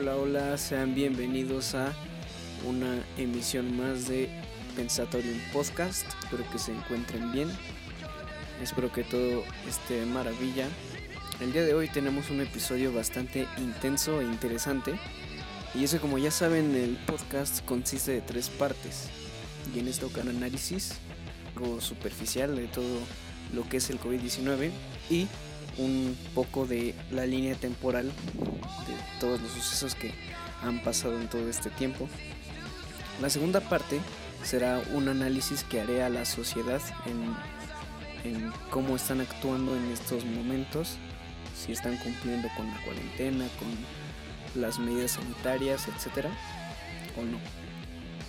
Hola, hola, sean bienvenidos a una emisión más de Pensatorium Podcast. Espero que se encuentren bien. Espero que todo esté maravilla. El día de hoy tenemos un episodio bastante intenso e interesante. Y eso como ya saben, el podcast consiste de tres partes. Y en esto un análisis, algo superficial de todo lo que es el COVID-19 y un poco de la línea temporal de todos los sucesos que han pasado en todo este tiempo. La segunda parte será un análisis que haré a la sociedad en, en cómo están actuando en estos momentos, si están cumpliendo con la cuarentena, con las medidas sanitarias, etcétera, o no.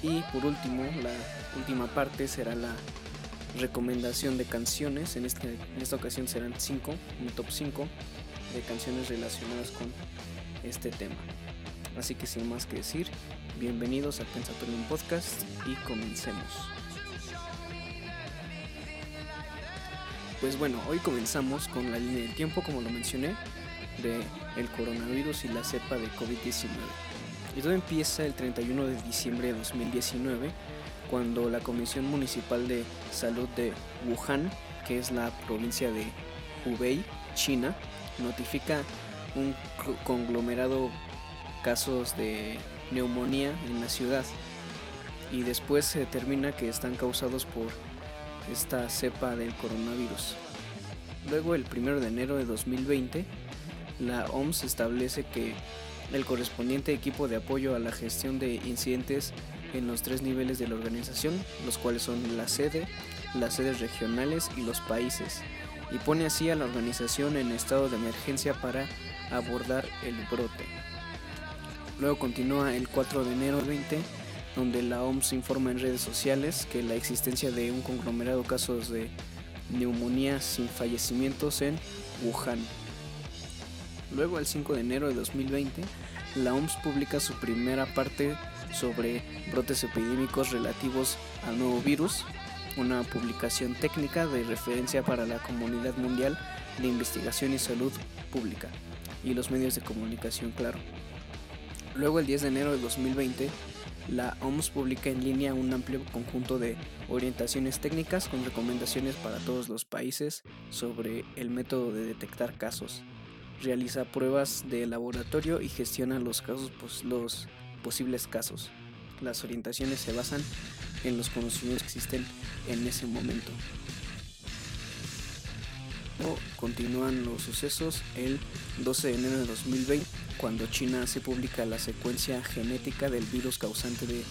Y por último, la última parte será la recomendación de canciones. En, este, en esta ocasión serán 5, un top 5 de canciones relacionadas con este tema. Así que sin más que decir, bienvenidos a Pensatorium Podcast y comencemos. Pues bueno, hoy comenzamos con la línea del tiempo, como lo mencioné, de el coronavirus y la cepa de COVID-19. Y todo empieza el 31 de diciembre de 2019 cuando la Comisión Municipal de Salud de Wuhan, que es la provincia de Hubei, China, notifica un conglomerado casos de neumonía en la ciudad y después se determina que están causados por esta cepa del coronavirus. Luego, el 1 de enero de 2020, la OMS establece que el correspondiente equipo de apoyo a la gestión de incidentes en los tres niveles de la organización, los cuales son la sede, las sedes regionales y los países, y pone así a la organización en estado de emergencia para abordar el brote. Luego continúa el 4 de enero 20, donde la OMS informa en redes sociales que la existencia de un conglomerado casos de neumonía sin fallecimientos en Wuhan. Luego el 5 de enero de 2020, la OMS publica su primera parte sobre brotes epidémicos relativos al nuevo virus, una publicación técnica de referencia para la comunidad mundial de investigación y salud pública y los medios de comunicación, claro. Luego, el 10 de enero de 2020, la OMS publica en línea un amplio conjunto de orientaciones técnicas con recomendaciones para todos los países sobre el método de detectar casos. Realiza pruebas de laboratorio y gestiona los casos, los posibles casos. Las orientaciones se basan en los conocimientos que existen en ese momento. Continúan los sucesos el 12 de enero de 2020, cuando China se publica la secuencia genética del virus causante de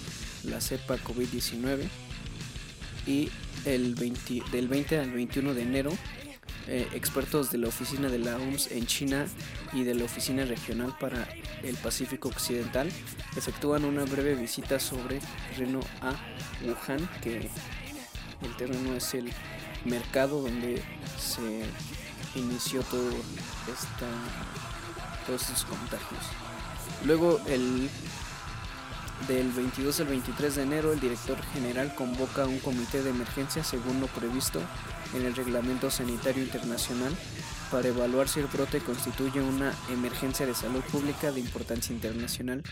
la cepa COVID-19. Y el del 20 al 21 de enero eh, expertos de la oficina de la OMS en China y de la oficina regional para el Pacífico Occidental efectúan una breve visita sobre terreno a Wuhan, que el terreno es el mercado donde se inició todo esta, todos estos contagios. Luego el del 22 al 23 de enero el director general convoca un comité de emergencia según lo previsto en el Reglamento Sanitario Internacional para evaluar si el brote constituye una emergencia de salud pública de importancia internacional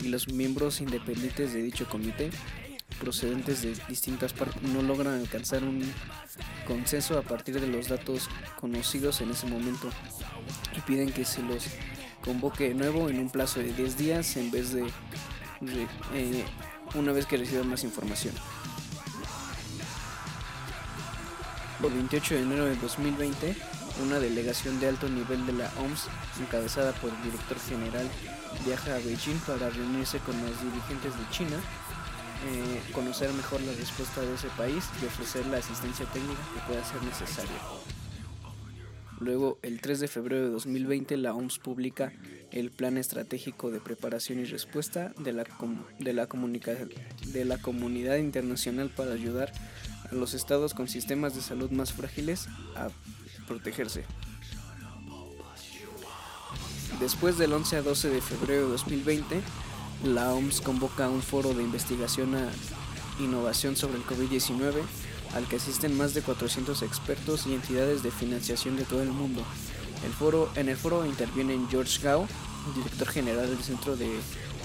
y los miembros independientes de dicho comité procedentes de distintas partes no logran alcanzar un consenso a partir de los datos conocidos en ese momento y piden que se los convoque de nuevo en un plazo de 10 días en vez de eh, una vez que reciban más información. El 28 de enero de 2020, una delegación de alto nivel de la OMS, encabezada por el director general, viaja a Beijing para reunirse con los dirigentes de China, eh, conocer mejor la respuesta de ese país y ofrecer la asistencia técnica que pueda ser necesaria. Luego, el 3 de febrero de 2020, la OMS publica el Plan Estratégico de Preparación y Respuesta de la, de la, de la Comunidad Internacional para ayudar a los estados con sistemas de salud más frágiles a protegerse. Después del 11 a 12 de febrero de 2020, la OMS convoca un foro de investigación a innovación sobre el COVID-19 al que asisten más de 400 expertos y entidades de financiación de todo el mundo. El en el foro intervienen George Gao, director general del Centro de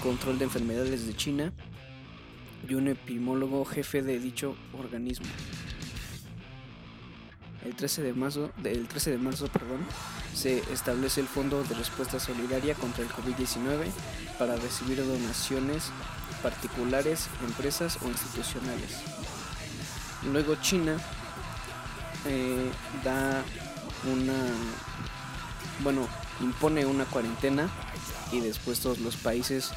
Control de Enfermedades de China y un epidemiólogo jefe de dicho organismo. El 13 de marzo, del 13 de marzo perdón, se establece el Fondo de Respuesta Solidaria contra el COVID-19 para recibir donaciones particulares, empresas o institucionales. Luego China eh, da una, bueno, impone una cuarentena y después todos los países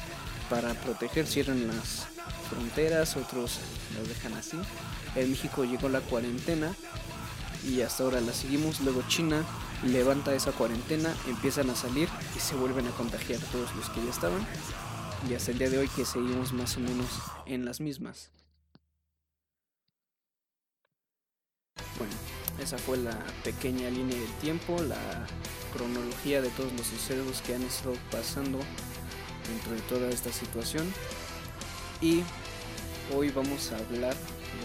para proteger cierran las fronteras, otros las dejan así. En México llegó la cuarentena y hasta ahora la seguimos. Luego China levanta esa cuarentena, empiezan a salir y se vuelven a contagiar todos los que ya estaban. Y hasta el día de hoy que seguimos más o menos en las mismas. Bueno, esa fue la pequeña línea del tiempo, la cronología de todos los sucesos que han estado pasando dentro de toda esta situación. Y hoy vamos a hablar,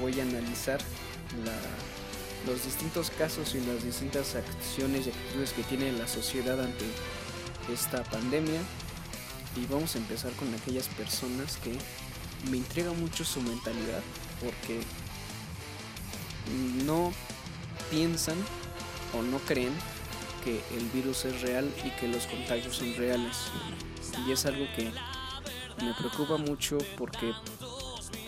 voy a analizar los distintos casos y las distintas acciones y actitudes que tiene la sociedad ante esta pandemia. Y vamos a empezar con aquellas personas que me intriga mucho su mentalidad porque no piensan o no creen que el virus es real y que los contagios son reales. Y es algo que me preocupa mucho porque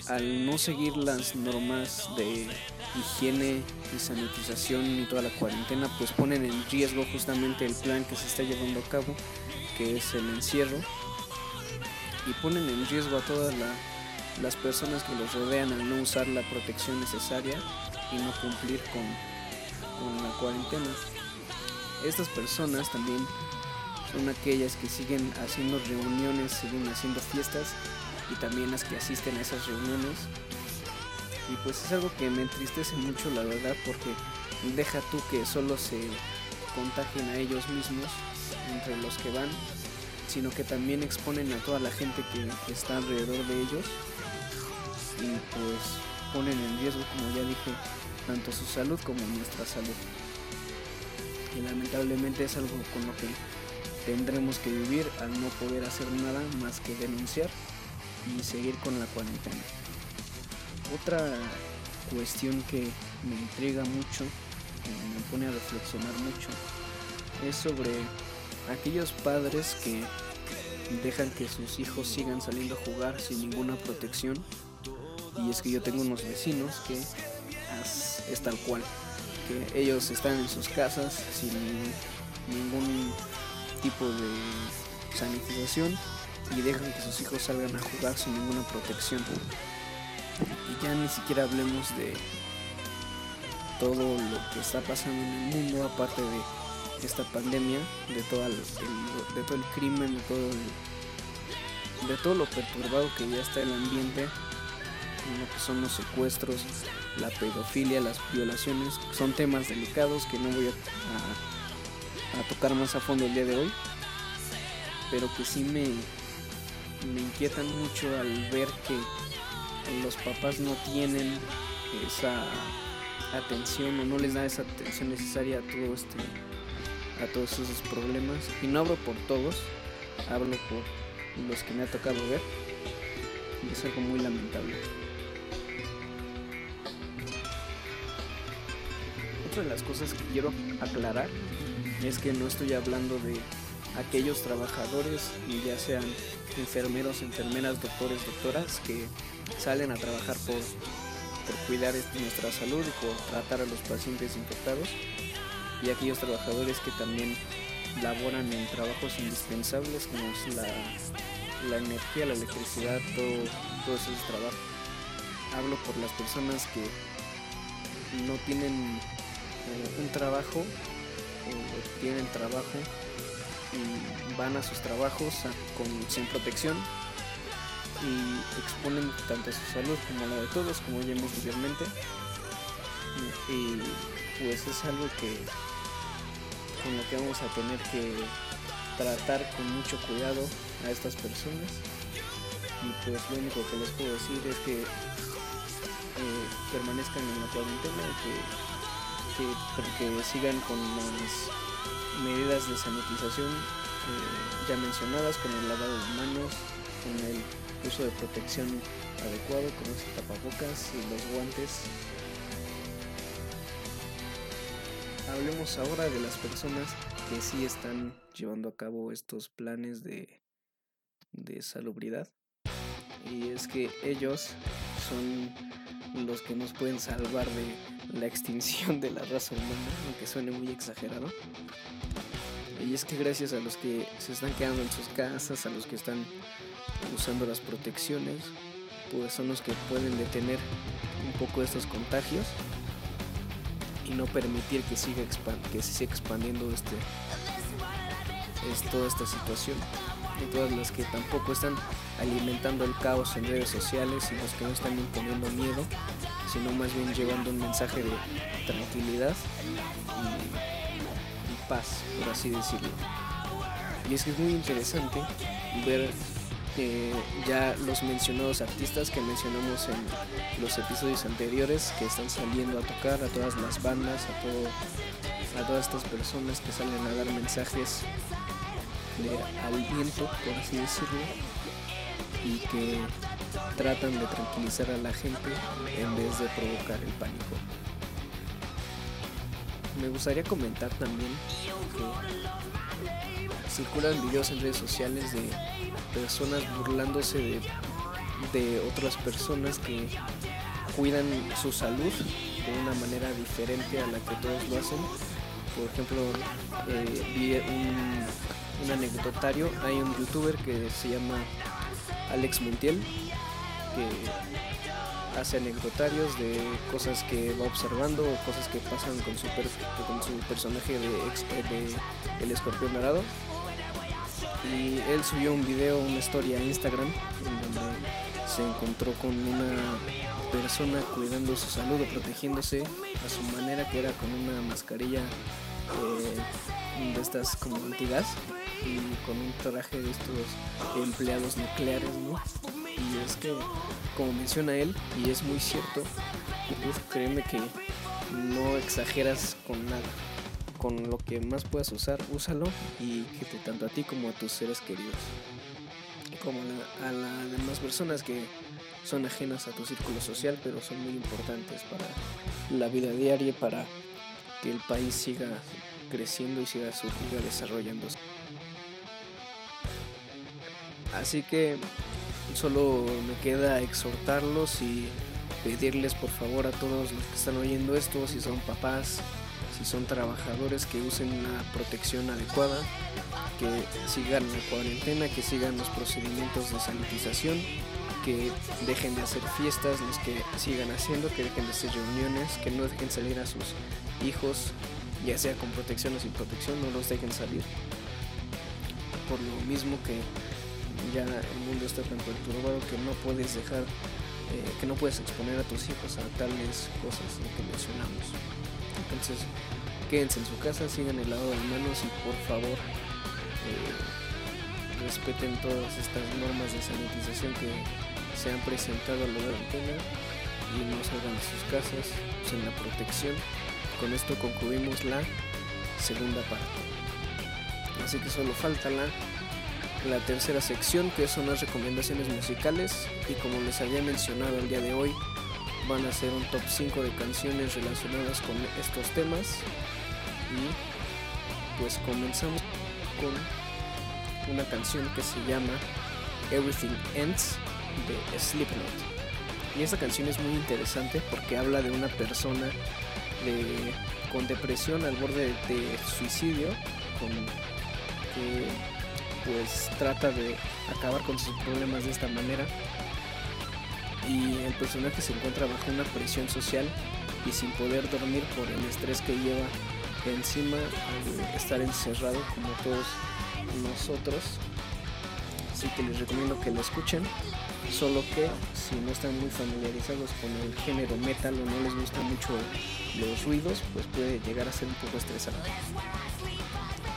al no seguir las normas de higiene y sanitización y toda la cuarentena, pues ponen en riesgo justamente el plan que se está llevando a cabo, que es el encierro, y ponen en riesgo a todas las personas que los rodean al no usar la protección necesaria y no cumplir con, con la cuarentena. Estas personas también son aquellas que siguen haciendo reuniones, siguen haciendo fiestas y también las que asisten a esas reuniones. Y pues es algo que me entristece mucho la verdad porque deja tú que solo se contagien a ellos mismos entre los que van, sino que también exponen a toda la gente que está alrededor de ellos y pues ponen en riesgo, como ya dije, tanto su salud como nuestra salud. Y lamentablemente es algo con lo que tendremos que vivir al no poder hacer nada más que denunciar y seguir con la cuarentena. Otra cuestión que me intriga mucho, que me pone a reflexionar mucho, es sobre aquellos padres que dejan que sus hijos sigan saliendo a jugar sin ninguna protección. Y es que yo tengo unos vecinos que es tal cual, que ellos están en sus casas sin ningún tipo de sanitización y dejan que sus hijos salgan a jugar sin ninguna protección. Y ya ni siquiera hablemos de todo lo que está pasando en el mundo, aparte de esta pandemia, de todo el, de todo el crimen, de todo, de todo lo perturbado que ya está el ambiente, lo que son los secuestros, la pedofilia, las violaciones, son temas delicados que no voy a, a, tocar más a fondo el día de hoy, pero que sí me, me inquietan mucho al ver que los papás no tienen esa atención o no les da esa atención necesaria a todo este a todos esos problemas. Y no hablo por todos hablo por los que me ha tocado ver. Y es algo muy lamentable. Otra de las cosas que quiero aclarar es que no estoy hablando de aquellos trabajadores, ya sean enfermeros, enfermeras, doctores, doctoras, que salen a trabajar por, por cuidar nuestra salud y por tratar a los pacientes infectados, y aquellos trabajadores que también laboran en trabajos indispensables como es la, la energía, la electricidad, todo, todos esos trabajos. Hablo por las personas que no tienen eh, un trabajo o tienen trabajo van a sus trabajos con, sin protección y exponen tanto su salud como la de todos, como ya vimos anteriormente. Y pues es algo que con lo que vamos a tener que tratar con mucho cuidado a estas personas. Y pues lo único que les puedo decir es que eh, permanezcan en la cuarentena y que que, sigan con las medidas de sanitización eh, ya mencionadas, con el lavado de manos, con el uso de protección adecuado, con los tapabocas y los guantes. Hablemos ahora de las personas que sí están llevando a cabo estos planes de, de salubridad. Y es que ellos son los que nos pueden salvar de la extinción de la raza humana, aunque suene muy exagerado. Y es que gracias a los que se están quedando en sus casas, a los que están usando las protecciones, pues son los que pueden detener un poco estos contagios y no permitir que siga que se siga expandiendo este es toda esta situación y todas las que tampoco están alimentando el caos en redes sociales y los que no están imponiendo miedo sino más bien llevando un mensaje de tranquilidad y, paz por así decirlo. Y es que es muy interesante ver ya los mencionados artistas que mencionamos en los episodios anteriores que están saliendo a tocar, a todas las bandas, a, todo, a todas estas personas que salen a dar mensajes de aliento, por así decirlo, y que tratan de tranquilizar a la gente en vez de provocar el pánico. Me gustaría comentar también que circulan videos en redes sociales de personas burlándose de, otras personas que cuidan su salud de una manera diferente a la que todos lo hacen. Por ejemplo, eh, vi un, un, anecdotario, hay un youtuber que se llama Alex Montiel, que hace anecdotarios de cosas que va observando o cosas que pasan con su, con su personaje de, de El Escorpión Dorado y él subió un video, una historia a Instagram en donde se encontró con una persona cuidando su salud o protegiéndose a su manera que era con una mascarilla eh, de estas como antigas y con un traje de estos empleados nucleares, ¿no? Y es que, como menciona él, y es muy cierto, créeme que no exageras con nada con lo que más puedas usar, úsalo y que te tanto a ti como a tus seres queridos. Como a las demás personas que son ajenas a tu círculo social, pero son muy importantes para la vida diaria, para que el país siga creciendo y siga, siga desarrollándose. Así que solo me queda exhortarlos y pedirles por favor a todos los que están oyendo esto, si son papás, si son trabajadores que usen una protección adecuada, que sigan la cuarentena, que sigan los procedimientos de sanitización, que dejen de hacer fiestas, los que sigan haciendo, que dejen de hacer reuniones, que no dejen salir a sus hijos, ya sea con protección o sin protección, no los dejen salir. Por lo mismo que ya el mundo está tan perturbado que no puedes dejar, eh, que no puedes exponer a tus hijos a tales cosas que mencionamos. Entonces, quédense en su casa, sigan el lado de manos y por favor eh, respeten todas estas normas de sanitización que se han presentado a lo largo de y no salgan de sus casas, usen la protección. Con esto concluimos la segunda parte. Así que solo falta la, la tercera sección que son las recomendaciones musicales y como les había mencionado el día de hoy van a ser un top 5 de canciones relacionadas con estos temas. Y pues comenzamos con una canción que se llama Everything Ends de Slipknot. Y esta canción es muy interesante porque habla de una persona con depresión al borde de, suicidio con, pues trata de acabar con sus problemas de esta manera y el personaje se encuentra bajo una presión social y sin poder dormir por el estrés que lleva encima al estar encerrado como todos nosotros. Así que les recomiendo que lo escuchen, solo que si no están muy familiarizados con el género metal o no les gustan mucho los ruidos, pues puede llegar a ser un poco estresante.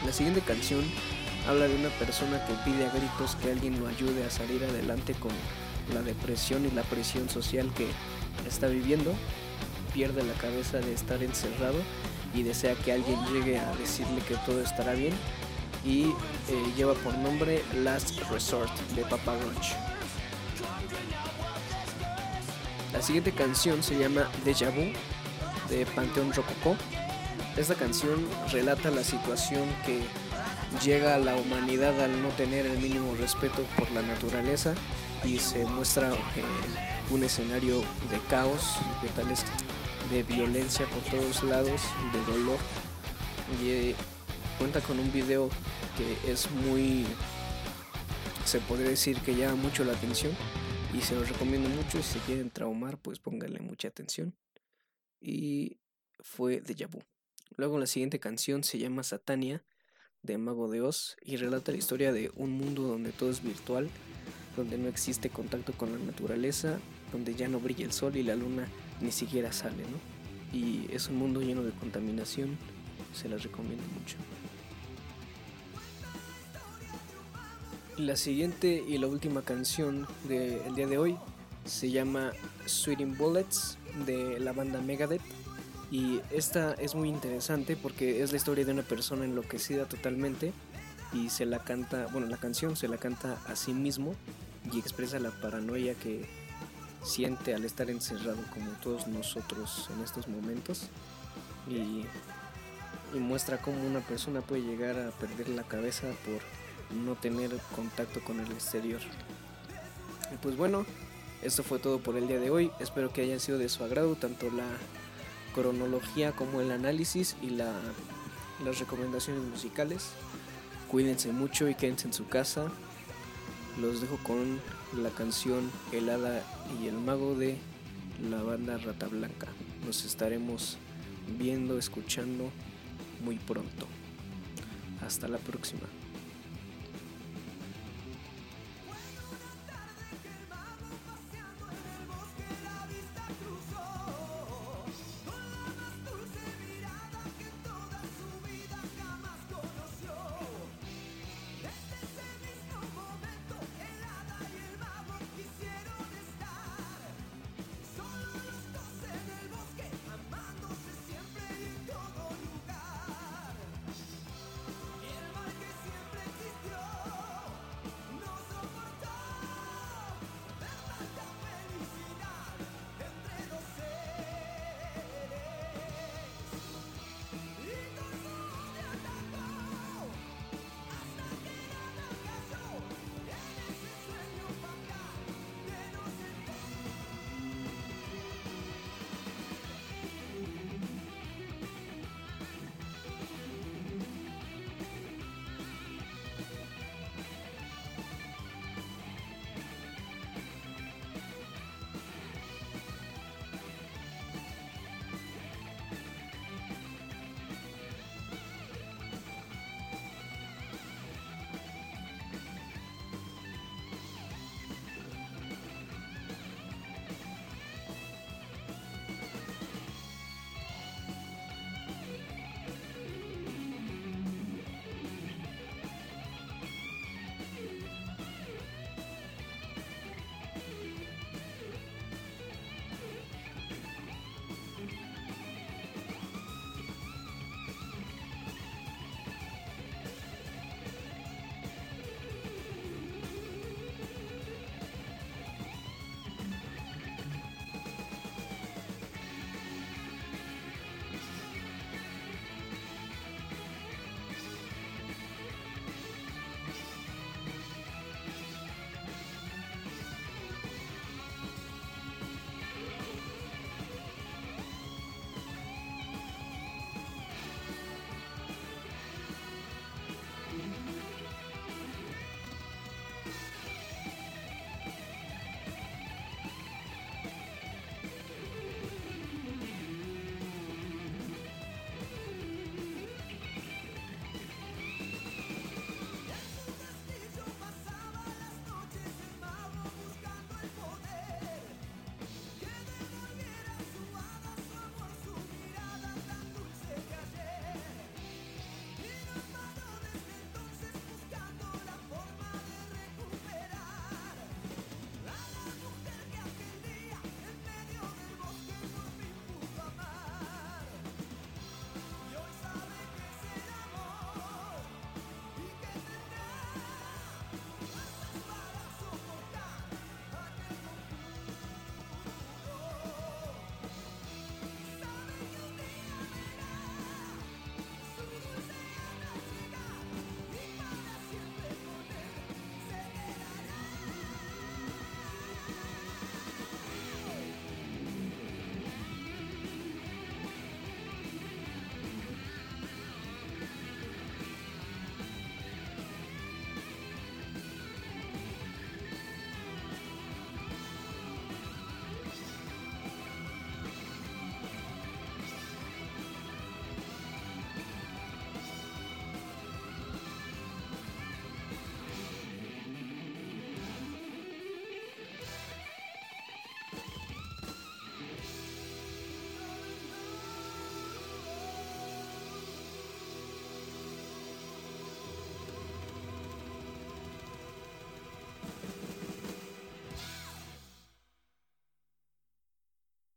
La siguiente canción habla de una persona que pide a gritos que alguien lo ayude a salir adelante con la depresión y la presión social que está viviendo, pierde la cabeza de estar encerrado y desea que alguien llegue a decirle que todo estará bien y eh, lleva por nombre Last Resort de Papa Roach. La siguiente canción se llama Deja Vu de Panteón Rococó. Esta canción relata la situación que llega a la humanidad al no tener el mínimo respeto por la naturaleza y se muestra eh, un escenario de caos, de tales de violencia por todos lados, de dolor. Y eh, cuenta con un video que es muy se podría decir que llama mucho la atención y se los recomiendo mucho. Si se quieren traumar pues pónganle mucha atención. Y fue de Vu. Luego la siguiente canción se llama Satania de Mago de Oz y relata la historia de un mundo donde todo es virtual, donde no existe contacto con la naturaleza, donde ya no brilla el sol y la luna ni siquiera sale. Y es un mundo lleno de contaminación, se las recomiendo mucho. La siguiente y la última canción del día de hoy se llama Sweeting Bullets de la banda Megadeth y esta es muy interesante porque es la historia de una persona enloquecida totalmente y se la canta, bueno, la canción se la canta a sí mismo y expresa la paranoia que siente al estar encerrado como todos nosotros en estos momentos y, muestra cómo una persona puede llegar a perder la cabeza por no tener contacto con el exterior. Y pues bueno, esto fue todo por el día de hoy. Espero que haya sido de su agrado tanto la cronología como el análisis y la, las recomendaciones musicales. Cuídense mucho y quédense en su casa. Los dejo con la canción El Hada y el Mago de la banda Rata Blanca. Nos estaremos viendo, escuchando muy pronto. Hasta la próxima.